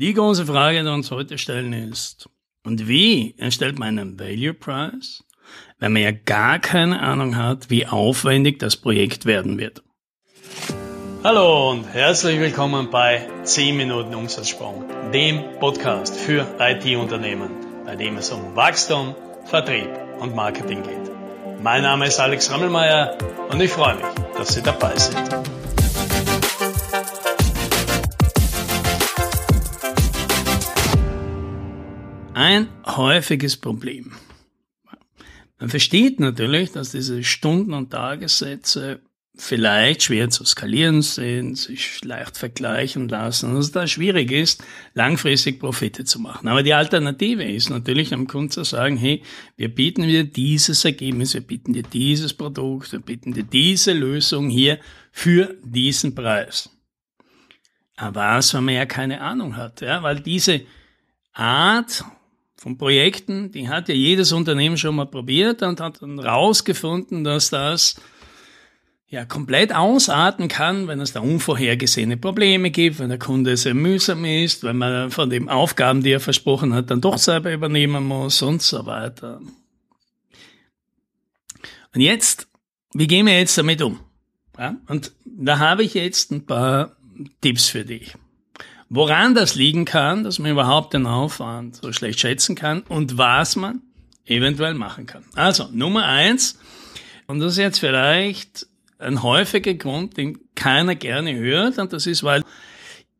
Die große Frage, die uns heute stellen ist, und wie erstellt man einen Value Price, wenn man ja gar keine Ahnung hat, wie aufwendig das Projekt werden wird? Hallo und herzlich willkommen bei 10 Minuten Umsatzsprung, dem Podcast für IT-Unternehmen, bei dem es um Wachstum, Vertrieb und Marketing geht. Mein Name ist Alex Rammelmeier und ich freue mich, dass Sie dabei sind. Ein häufiges Problem. Man versteht natürlich, dass diese Stunden- und Tagessätze vielleicht schwer zu skalieren sind, sich leicht vergleichen lassen, dass es da schwierig ist, langfristig Profite zu machen. Aber die Alternative ist natürlich am Kunden zu sagen, hey, wir bieten dir dieses Ergebnis, wir bieten dir dieses Produkt, wir bieten dir diese Lösung hier für diesen Preis. Aber was, wenn man ja keine Ahnung hat, ja, weil diese Art von Projekten, die hat ja jedes Unternehmen schon mal probiert und hat dann rausgefunden, dass das ja komplett ausarten kann, wenn es da unvorhergesehene Probleme gibt, wenn der Kunde sehr mühsam ist, wenn man von den Aufgaben, die er versprochen hat, dann doch selber übernehmen muss und so weiter. Und jetzt, wie gehen wir jetzt damit um? Ja, und da habe ich jetzt ein paar Tipps für dich. Woran das liegen kann, dass man überhaupt den Aufwand so schlecht schätzen kann und was man eventuell machen kann. Also, Nummer eins, und das ist jetzt vielleicht ein häufiger Grund, den keiner gerne hört, und das ist, weil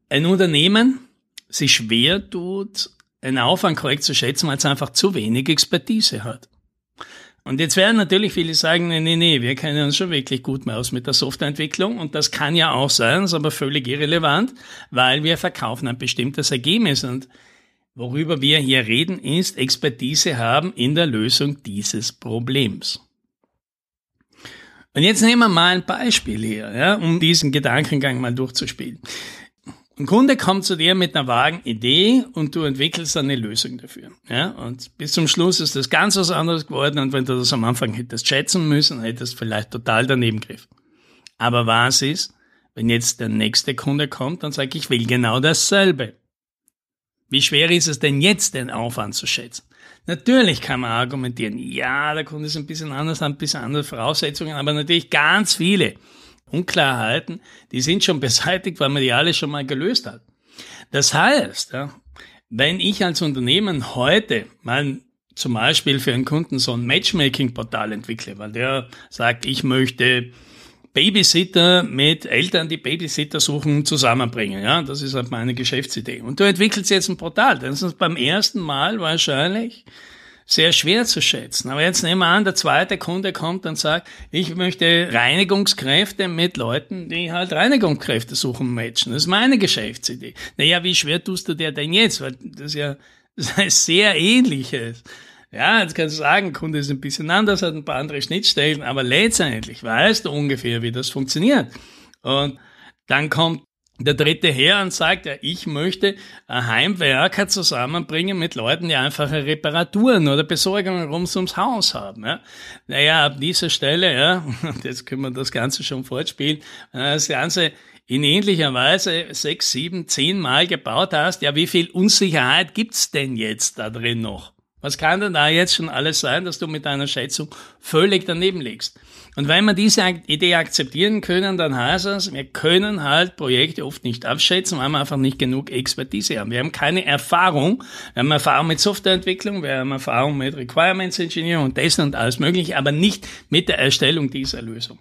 ein Unternehmen sich schwer tut, einen Aufwand korrekt zu schätzen, weil es einfach zu wenig Expertise hat. Und jetzt werden natürlich viele sagen, nee, nee, nee, wir kennen uns schon wirklich gut mehr aus mit der Softwareentwicklung und das kann ja auch sein, ist aber völlig irrelevant, weil wir verkaufen ein bestimmtes Ergebnis und worüber wir hier reden, ist Expertise haben in der Lösung dieses Problems. Und jetzt nehmen wir mal ein Beispiel hier, ja, um diesen Gedankengang mal durchzuspielen. Ein Kunde kommt zu dir mit einer vagen Idee und du entwickelst eine Lösung dafür. Ja? Und bis zum Schluss ist das ganz was anderes geworden und wenn du das am Anfang hättest schätzen müssen, hättest vielleicht total daneben griff. Aber was ist, wenn jetzt der nächste Kunde kommt und sagt, ich will genau dasselbe? Wie schwer ist es denn jetzt, den Aufwand zu schätzen? Natürlich kann man argumentieren, ja, der Kunde ist ein bisschen anders, hat ein bisschen andere Voraussetzungen, aber natürlich ganz viele Unklarheiten, die sind schon beseitigt, weil man die alle schon mal gelöst hat. Das heißt, wenn ich als Unternehmen heute mal zum Beispiel für einen Kunden so ein Matchmaking-Portal entwickle, weil der sagt, ich möchte Babysitter mit Eltern, die Babysitter suchen, zusammenbringen. Ja, das ist halt meine Geschäftsidee. Und du entwickelst jetzt ein Portal. Das ist beim ersten Mal wahrscheinlich sehr schwer zu schätzen. Aber jetzt nehmen wir an, der zweite Kunde kommt und sagt, ich möchte Reinigungskräfte mit Leuten, die halt Reinigungskräfte suchen, matchen. Das ist meine Geschäftsidee. Naja, wie schwer tust du dir denn jetzt? Weil das ja das ist sehr ähnliches. Ja, jetzt kannst du sagen, Kunde ist ein bisschen anders, hat ein paar andere Schnittstellen, aber letztendlich weißt du ungefähr, wie das funktioniert. Und dann kommt der dritte her und sagt, ja, ich möchte Heimwerker zusammenbringen mit Leuten, die einfache Reparaturen oder Besorgungen rums ums Haus haben. Ja. Naja, ab dieser Stelle, ja, jetzt können wir das Ganze schon fortspielen, das Ganze in ähnlicher Weise sechs, sieben, zehn Mal gebaut hast, ja, wie viel Unsicherheit gibt's denn jetzt da drin noch? Was kann denn da jetzt schon alles sein, dass du mit deiner Schätzung völlig daneben liegst? Und wenn wir diese Idee akzeptieren können, dann heißt das, wir können halt Projekte oft nicht abschätzen, weil wir einfach nicht genug Expertise haben. Wir haben keine Erfahrung. Wir haben Erfahrung mit Softwareentwicklung, wir haben Erfahrung mit Requirements Engineering und dessen und alles mögliche, aber nicht mit der Erstellung dieser Lösung.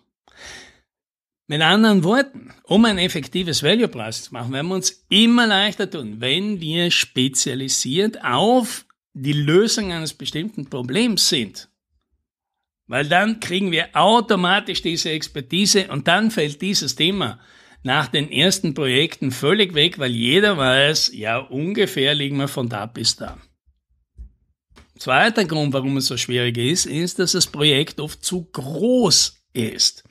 Mit anderen Worten, um ein effektives Value Price zu machen, werden wir uns immer leichter tun, wenn wir spezialisiert auf die Lösung eines bestimmten Problems sind. Weil dann kriegen wir automatisch diese Expertise und dann fällt dieses Thema nach den ersten Projekten völlig weg, weil jeder weiß, ja, ungefähr liegen wir von da bis da. Zweiter Grund, warum es so schwierig ist, ist, dass das Projekt oft zu groß ist.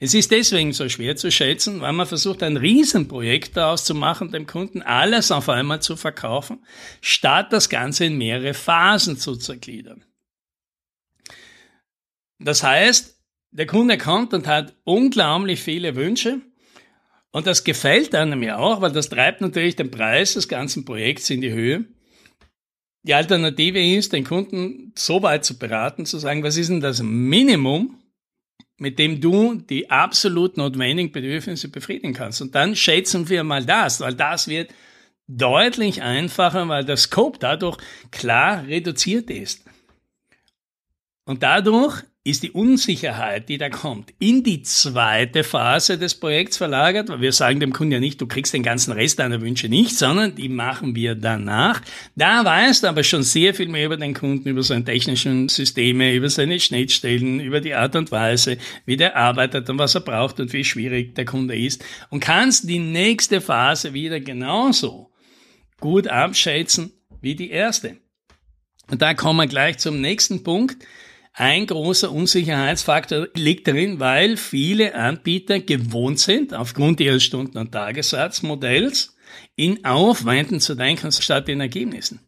Es ist deswegen so schwer zu schätzen, weil man versucht, ein Riesenprojekt daraus zu machen, dem Kunden alles auf einmal zu verkaufen, statt das Ganze in mehrere Phasen zu zergliedern. Das heißt, der Kunde kommt und hat unglaublich viele Wünsche Und das gefällt einem ja auch, weil das treibt natürlich den Preis des ganzen Projekts in die Höhe. Die Alternative ist, den Kunden so weit zu beraten, zu sagen, was ist denn das Minimum, mit dem du die absolut notwendigen Bedürfnisse befriedigen kannst. Und dann schätzen wir mal das, weil das wird deutlich einfacher, weil der Scope dadurch klar reduziert ist. Und dadurch ist die Unsicherheit, die da kommt, in die zweite Phase des Projekts verlagert. Weil wir sagen dem Kunden ja nicht, du kriegst den ganzen Rest deiner Wünsche nicht, sondern die machen wir danach. Da weißt du aber schon sehr viel mehr über den Kunden, über seine technischen Systeme, über seine Schnittstellen, über die Art und Weise, wie der arbeitet und was er braucht und wie schwierig der Kunde ist. Und kannst die nächste Phase wieder genauso gut abschätzen wie die erste. Und da kommen wir gleich zum nächsten Punkt ein großer Unsicherheitsfaktor liegt darin, weil viele Anbieter gewohnt sind, aufgrund ihres Stunden- und Tagessatzmodells, in Aufwänden zu denken statt in Ergebnissen.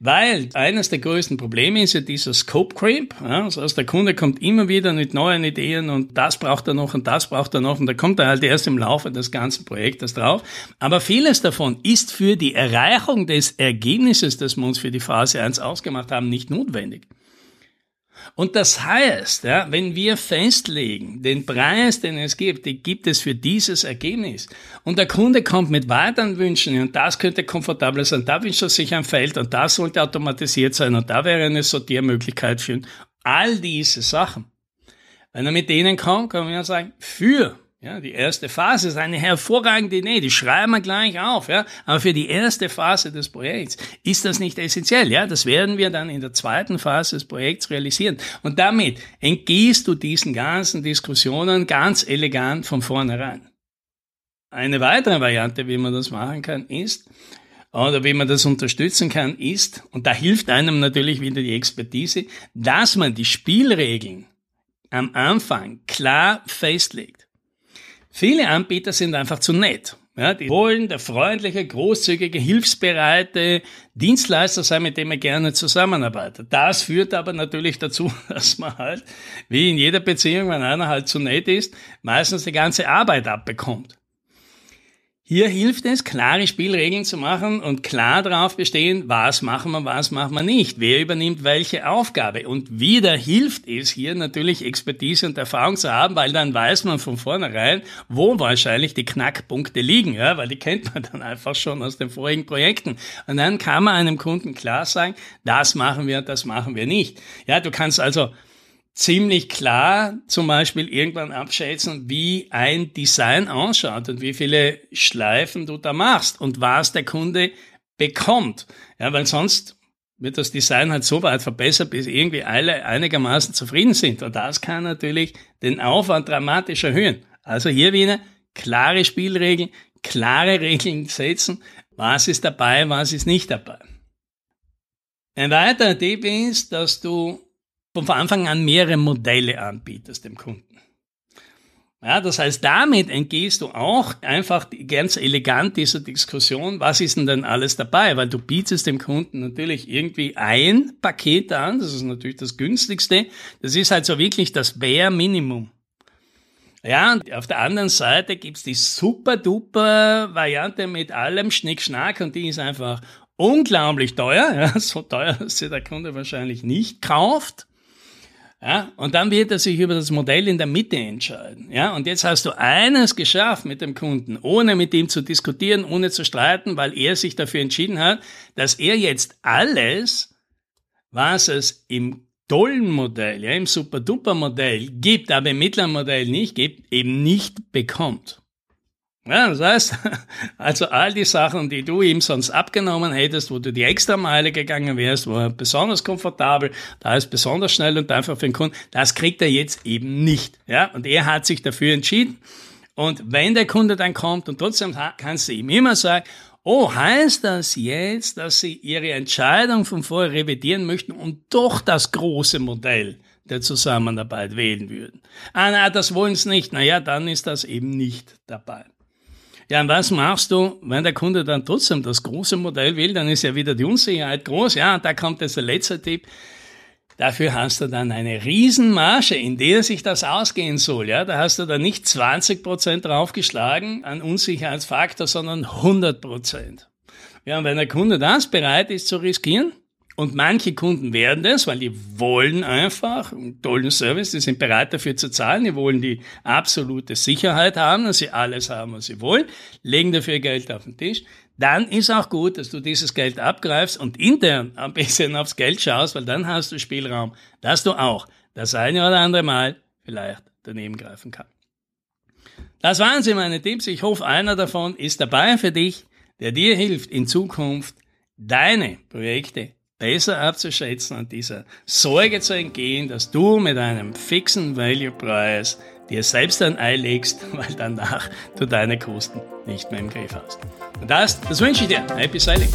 Weil eines der größten Probleme ist ja dieser Scope Creep. Das heißt, der Kunde kommt immer wieder mit neuen Ideen und das braucht er noch und das braucht er noch und da kommt er halt erst im Laufe des ganzen Projektes drauf. Aber vieles davon ist für die Erreichung des Ergebnisses, das wir uns für die Phase 1 ausgemacht haben, nicht notwendig. Und das heißt, ja, wenn wir festlegen, den Preis, den es gibt, den gibt es für dieses Ergebnis. Und der Kunde kommt mit weiteren Wünschen und das könnte komfortabel sein, da wünscht er sich ein Feld und das sollte automatisiert sein und da wäre eine Sortiermöglichkeit für all diese Sachen. Wenn er mit denen kommt, kann man ja sagen, für ja, die erste Phase ist eine hervorragende Idee, die schreiben wir gleich auf, ja. Aber für die erste Phase des Projekts ist das nicht essentiell, ja. Das werden wir dann in der zweiten Phase des Projekts realisieren. Und damit entgehst du diesen ganzen Diskussionen ganz elegant von vornherein. Eine weitere Variante, wie man das machen kann, ist, oder wie man das unterstützen kann, ist, und da hilft einem natürlich wieder die Expertise, dass man die Spielregeln am Anfang klar festlegt. Viele Anbieter sind einfach zu nett. Ja, die wollen der freundliche, großzügige, hilfsbereite Dienstleister sein, mit dem man gerne zusammenarbeitet. Das führt aber natürlich dazu, dass man halt, wie in jeder Beziehung, wenn einer halt zu nett ist, meistens die ganze Arbeit abbekommt. Hier hilft es, klare Spielregeln zu machen und klar darauf bestehen, was machen wir, was machen wir nicht, wer übernimmt welche Aufgabe. Und wieder hilft es hier natürlich Expertise und Erfahrung zu haben, weil dann weiß man von vornherein, wo wahrscheinlich die Knackpunkte liegen, ja, weil die kennt man dann einfach schon aus den vorigen Projekten. Und dann kann man einem Kunden klar sagen, das machen wir, das machen wir nicht. Ja, du kannst also ziemlich klar zum Beispiel irgendwann abschätzen, wie ein Design ausschaut und wie viele Schleifen du da machst und was der Kunde bekommt. Ja, weil sonst wird das Design halt so weit verbessert, bis irgendwie alle einigermaßen zufrieden sind. Und das kann natürlich den Aufwand dramatisch erhöhen. Also hier wieder klare Spielregeln, klare Regeln setzen. Was ist dabei, was ist nicht dabei. Ein weiterer Tipp ist, dass du von Anfang an mehrere Modelle anbietest dem Kunden. Ja, das heißt, damit entgehst du auch einfach ganz elegant dieser Diskussion, was ist denn denn alles dabei? Weil du bietest dem Kunden natürlich irgendwie ein Paket an, das ist natürlich das günstigste, das ist halt so wirklich das Bare Minimum. Ja, und auf der anderen Seite gibt's die super duper Variante mit allem Schnickschnack und die ist einfach unglaublich teuer, ja, so teuer, dass sie der Kunde wahrscheinlich nicht kauft. Ja, und dann wird er sich über das Modell in der Mitte entscheiden. Ja, und jetzt hast du eines geschafft mit dem Kunden, ohne mit ihm zu diskutieren, ohne zu streiten, weil er sich dafür entschieden hat, dass er jetzt alles, was es im tollen Modell, ja, im Super-Duper-Modell gibt, aber im mittleren Modell nicht gibt, eben nicht bekommt. Ja, das heißt, also all die Sachen, die du ihm sonst abgenommen hättest, wo du die extra Meile gegangen wärst, wo er besonders komfortabel, da ist besonders schnell und einfach für den Kunden, das kriegt er jetzt eben nicht. Ja, und er hat sich dafür entschieden. Und wenn der Kunde dann kommt und trotzdem kannst du ihm immer sagen, oh, heißt das jetzt, dass Sie Ihre Entscheidung von vorher revidieren möchten und doch das große Modell der Zusammenarbeit wählen würden? Ah, na, das wollen Sie nicht. Naja, dann ist das eben nicht dabei. Ja, und was machst du, wenn der Kunde dann trotzdem das große Modell will, dann ist ja wieder die Unsicherheit groß. Ja, und da kommt jetzt der letzte Tipp. Dafür hast du dann eine Riesenmarge, in der sich das ausgehen soll. Ja, da hast du dann nicht 20 Prozent draufgeschlagen an Unsicherheitsfaktor, sondern 100 Prozent. Ja, und wenn der Kunde das bereit ist zu riskieren, und manche Kunden werden das, weil die wollen einfach einen tollen Service, die sind bereit dafür zu zahlen, die wollen die absolute Sicherheit haben, dass sie alles haben, was sie wollen, legen dafür Geld auf den Tisch. Dann ist auch gut, dass du dieses Geld abgreifst und intern ein bisschen aufs Geld schaust, weil dann hast du Spielraum, dass du auch das eine oder andere Mal vielleicht daneben greifen kannst. Das waren sie meine Tipps. Ich hoffe, einer davon ist dabei für dich, der dir hilft, in Zukunft deine Projekte besser abzuschätzen und dieser Sorge zu entgehen, dass du mit einem fixen Value-Preis dir selbst ein Ei legst, weil danach du deine Kosten nicht mehr im Griff hast. Und das, das wünsche ich dir. Happy Sailing!